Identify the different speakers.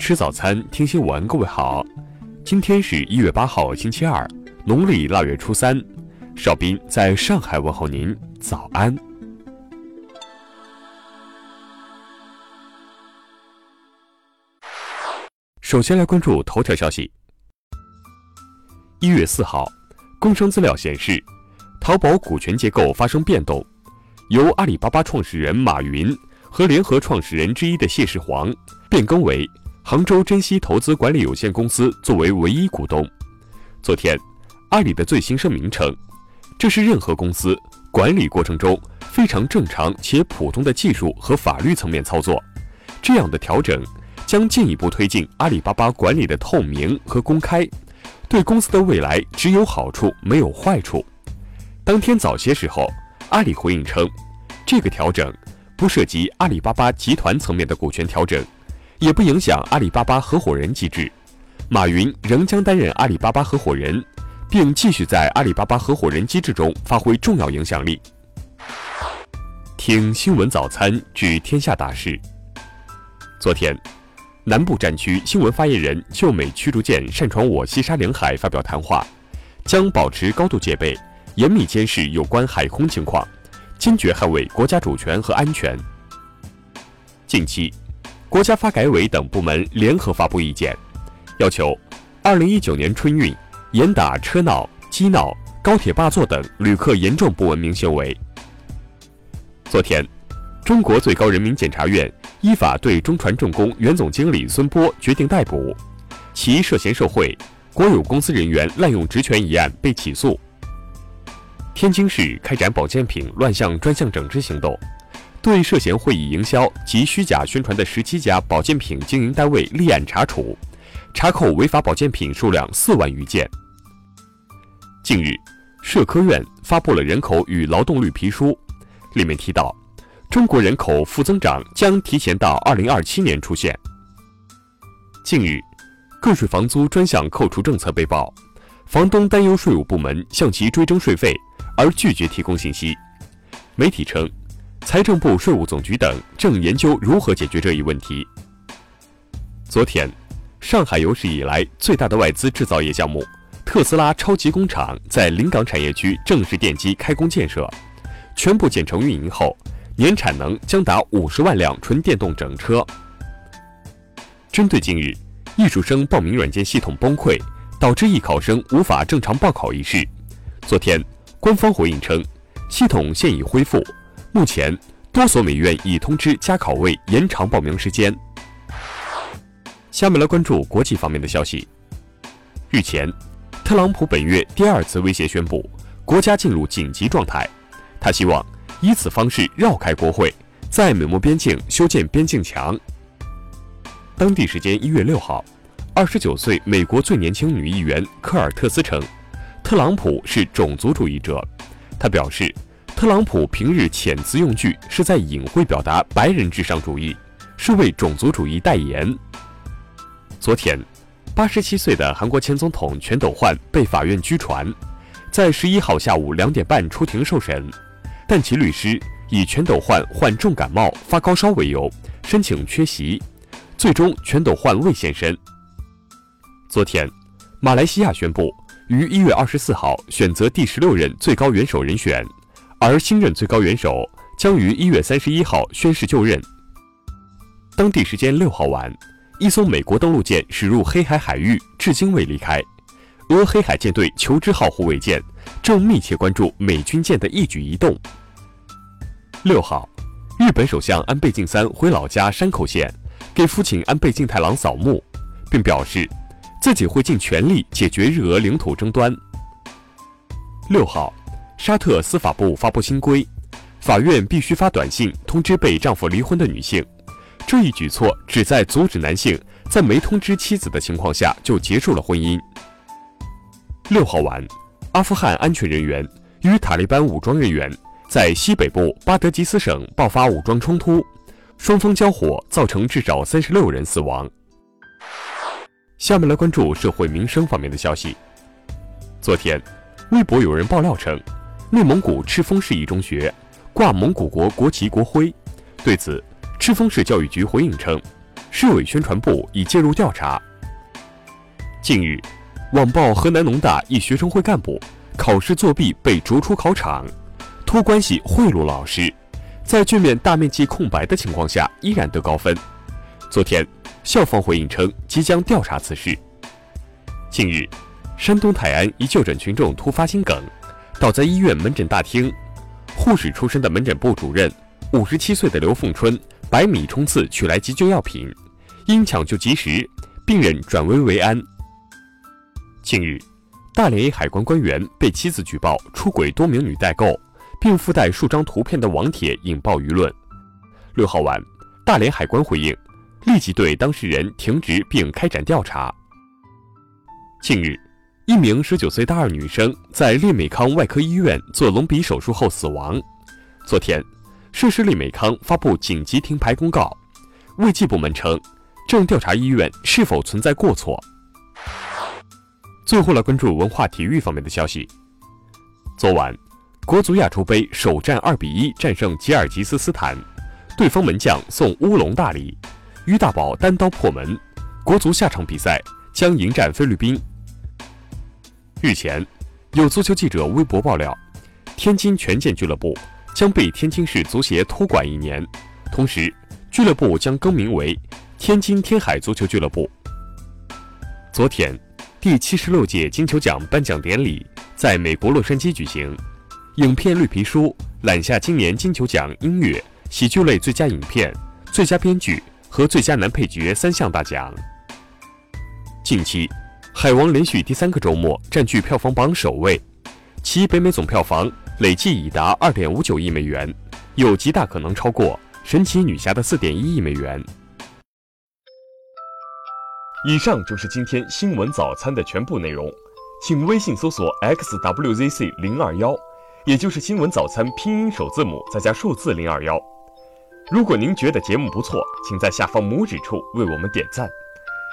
Speaker 1: 吃早餐，听新闻。各位好，今天是一月八号，星期二，农历腊月初三。邵斌在上海问候您，早安。首先来关注头条消息。一月四号，工商资料显示，淘宝股权结构发生变动，由阿里巴巴创始人马云和联合创始人之一的谢世煌变更为杭州珍惜投资管理有限公司作为唯一股东。昨天，阿里的最新声明称，这是任何公司管理过程中非常正常且普通的技术和法律层面操作。这样的调整将进一步推进阿里巴巴管理的透明和公开。对公司的未来只有好处没有坏处。当天早些时候，阿里回应称，这个调整不涉及阿里巴巴集团层面的股权调整，也不影响阿里巴巴合伙人机制。马云仍将担任阿里巴巴合伙人，并继续在阿里巴巴合伙人机制中发挥重要影响力。听新闻早餐知天下大事。昨天。南部战区新闻发言人就美驱逐舰擅闯我西沙领海发表谈话，将保持高度戒备，严密监视有关海空情况，坚决捍卫国家主权和安全。近期，国家发改委等部门联合发布意见，要求2019年春运严打车闹、机闹、高铁霸座等旅客严重不文明行为。昨天，中国最高人民检察院。依法对中船重工原总经理孙波决定逮捕，其涉嫌受贿、国有公司人员滥用职权一案被起诉。天津市开展保健品乱象专项整治行动，对涉嫌会议营销及虚假宣传的十七家保健品经营单位立案查处，查扣违法保健品数量四万余件。近日，社科院发布了人口与劳动绿皮书，里面提到。中国人口负增长将提前到二零二七年出现。近日，个税房租专项扣除政策被曝，房东担忧税务部门向其追征税费，而拒绝提供信息。媒体称，财政部、税务总局等正研究如何解决这一问题。昨天，上海有史以来最大的外资制造业项目——特斯拉超级工厂在临港产业区正式奠基开工建设，全部建成运营后。年产能将达五十万辆纯电动整车。针对近日艺术生报名软件系统崩溃，导致艺考生无法正常报考一事，昨天官方回应称，系统现已恢复，目前多所美院已通知加考位延长报名时间。下面来关注国际方面的消息。日前，特朗普本月第二次威胁宣布国家进入紧急状态，他希望。以此方式绕开国会，在美墨边境修建边境墙。当地时间一月六号，二十九岁美国最年轻女议员科尔特斯称，特朗普是种族主义者。他表示，特朗普平日遣词用句是在隐晦表达白人至上主义，是为种族主义代言。昨天，八十七岁的韩国前总统全斗焕被法院拘传，在十一号下午两点半出庭受审。但其律师以全斗焕患重感冒、发高烧为由，申请缺席，最终全斗焕未现身。昨天，马来西亚宣布于一月二十四号选择第十六任最高元首人选，而新任最高元首将于一月三十一号宣誓就任。当地时间六号晚，一艘美国登陆舰驶入黑海海域，至今未离开。俄黑海舰队求知号护卫舰正密切关注美军舰的一举一动。六号，日本首相安倍晋三回老家山口县，给父亲安倍晋太郎扫墓，并表示自己会尽全力解决日俄领土争端。六号，沙特司法部发布新规，法院必须发短信通知被丈夫离婚的女性，这一举措旨在阻止男性在没通知妻子的情况下就结束了婚姻。六号晚，阿富汗安全人员与塔利班武装人员。在西北部巴德吉斯省爆发武装冲突，双方交火造成至少三十六人死亡。下面来关注社会民生方面的消息。昨天，微博有人爆料称，内蒙古赤峰市一中学挂蒙古国国旗国徽。对此，赤峰市教育局回应称，市委宣传部已介入调查。近日，网曝河南农大一学生会干部考试作弊被逐出考场，托关系贿赂老师，在卷面大面积空白的情况下依然得高分。昨天，校方回应称即将调查此事。近日，山东泰安一就诊群众突发心梗，倒在医院门诊大厅。护士出身的门诊部主任，五十七岁的刘凤春，百米冲刺取来急救药品，因抢救及时，病人转危为安。近日，大连一海关官员被妻子举报出轨多名女代购，并附带数张图片的网帖引爆舆论。六号晚，大连海关回应，立即对当事人停职并开展调查。近日。一名十九岁大二女生在利美康外科医院做隆鼻手术后死亡。昨天，涉事利美康发布紧急停牌公告，卫计部门称正调查医院是否存在过错。最后来关注文化体育方面的消息。昨晚，国足亚洲杯首战二比一战胜吉尔吉斯斯坦，对方门将送乌龙大礼，于大宝单刀破门，国足下场比赛将迎战菲律宾。日前，有足球记者微博爆料，天津权健俱乐部将被天津市足协托管一年，同时俱乐部将更名为天津天海足球俱乐部。昨天，第七十六届金球奖颁奖典礼在美国洛杉矶举行，影片《绿皮书》揽下今年金球奖音乐、喜剧类最佳影片、最佳编剧和最佳男配角三项大奖。近期。《海王》连续第三个周末占据票房榜首位，其北美总票房累计已达二点五九亿美元，有极大可能超过《神奇女侠》的四点一亿美元。以上就是今天新闻早餐的全部内容，请微信搜索 xwzc 零二幺，也就是新闻早餐拼音首字母再加数字零二幺。如果您觉得节目不错，请在下方拇指处为我们点赞。